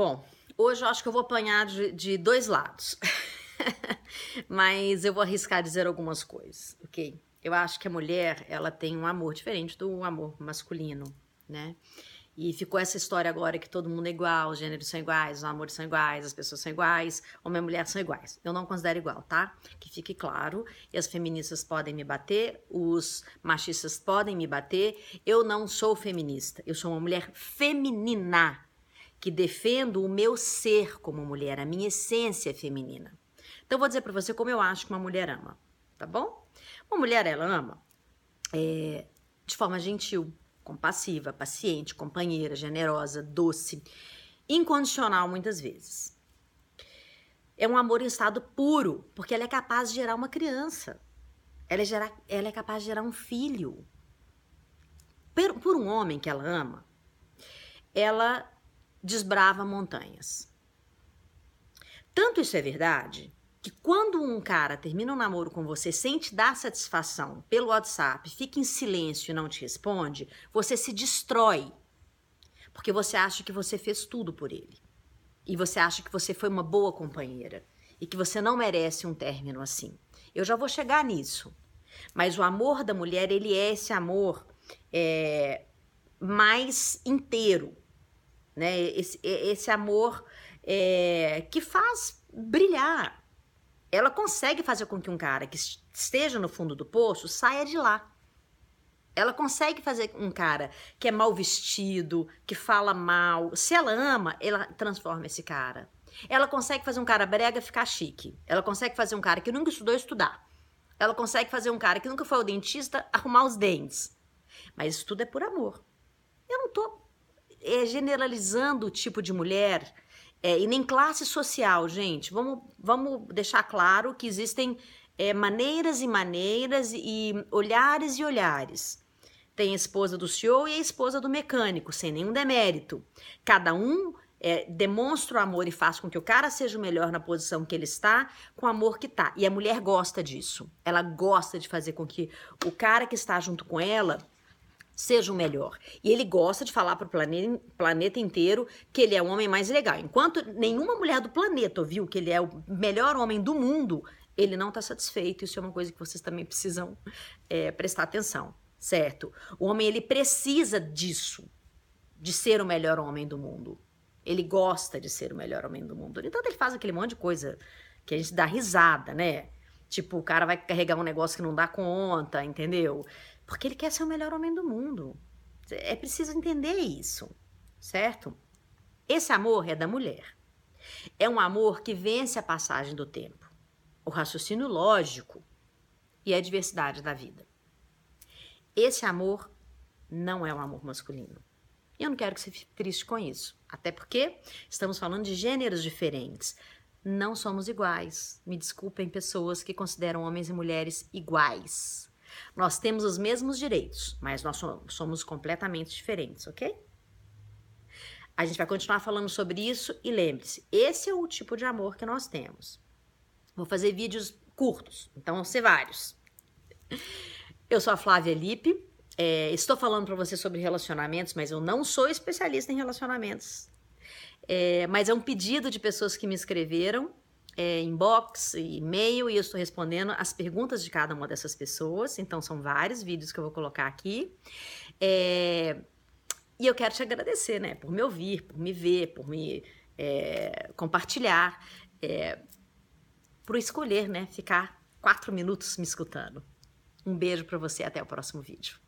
Bom, hoje eu acho que eu vou apanhar de, de dois lados. Mas eu vou arriscar dizer algumas coisas, ok? Eu acho que a mulher, ela tem um amor diferente do amor masculino, né? E ficou essa história agora que todo mundo é igual, os gêneros são iguais, os amores são iguais, as pessoas são iguais, homem e mulher são iguais. Eu não considero igual, tá? Que fique claro. E as feministas podem me bater, os machistas podem me bater. Eu não sou feminista, eu sou uma mulher feminina que defendo o meu ser como mulher, a minha essência feminina. Então vou dizer para você como eu acho que uma mulher ama, tá bom? Uma mulher ela ama é, de forma gentil, compassiva, paciente, companheira, generosa, doce, incondicional muitas vezes. É um amor em estado puro, porque ela é capaz de gerar uma criança. Ela é, gerar, ela é capaz de gerar um filho. Por, por um homem que ela ama, ela desbrava montanhas. Tanto isso é verdade que quando um cara termina um namoro com você sem te dar satisfação pelo WhatsApp, fica em silêncio e não te responde, você se destrói. Porque você acha que você fez tudo por ele. E você acha que você foi uma boa companheira. E que você não merece um término assim. Eu já vou chegar nisso. Mas o amor da mulher, ele é esse amor é, mais inteiro. Né? Esse, esse amor é, que faz brilhar ela consegue fazer com que um cara que esteja no fundo do poço saia de lá. Ela consegue fazer um cara que é mal vestido, que fala mal, se ela ama, ela transforma esse cara. Ela consegue fazer um cara brega ficar chique. Ela consegue fazer um cara que nunca estudou estudar. Ela consegue fazer um cara que nunca foi ao dentista arrumar os dentes. Mas isso tudo é por amor. Eu não tô é, generalizando o tipo de mulher é, e nem classe social, gente. Vamos, vamos deixar claro que existem é, maneiras e maneiras e olhares e olhares. Tem a esposa do CEO e a esposa do mecânico, sem nenhum demérito. Cada um é, demonstra o amor e faz com que o cara seja o melhor na posição que ele está, com o amor que tá. E a mulher gosta disso. Ela gosta de fazer com que o cara que está junto com ela seja o melhor. E ele gosta de falar para o planeta, planeta inteiro que ele é o homem mais legal. Enquanto nenhuma mulher do planeta ouviu que ele é o melhor homem do mundo, ele não está satisfeito. Isso é uma coisa que vocês também precisam é, prestar atenção, certo? O homem ele precisa disso, de ser o melhor homem do mundo. Ele gosta de ser o melhor homem do mundo. Então ele faz aquele monte de coisa que a gente dá risada, né? Tipo, o cara vai carregar um negócio que não dá conta, entendeu? Porque ele quer ser o melhor homem do mundo. É preciso entender isso, certo? Esse amor é da mulher. É um amor que vence a passagem do tempo, o raciocínio lógico e a diversidade da vida. Esse amor não é um amor masculino. E eu não quero que você fique triste com isso. Até porque estamos falando de gêneros diferentes. Não somos iguais. Me desculpem pessoas que consideram homens e mulheres iguais. Nós temos os mesmos direitos, mas nós somos completamente diferentes, ok? A gente vai continuar falando sobre isso e lembre-se, esse é o tipo de amor que nós temos. Vou fazer vídeos curtos, então vão ser vários. Eu sou a Flávia Lipe, é, estou falando para você sobre relacionamentos, mas eu não sou especialista em relacionamentos. É, mas é um pedido de pessoas que me escreveram é, inbox, e-mail, e eu estou respondendo as perguntas de cada uma dessas pessoas. Então, são vários vídeos que eu vou colocar aqui. É, e eu quero te agradecer, né, por me ouvir, por me ver, por me é, compartilhar, é, por escolher, né, ficar quatro minutos me escutando. Um beijo para você, até o próximo vídeo.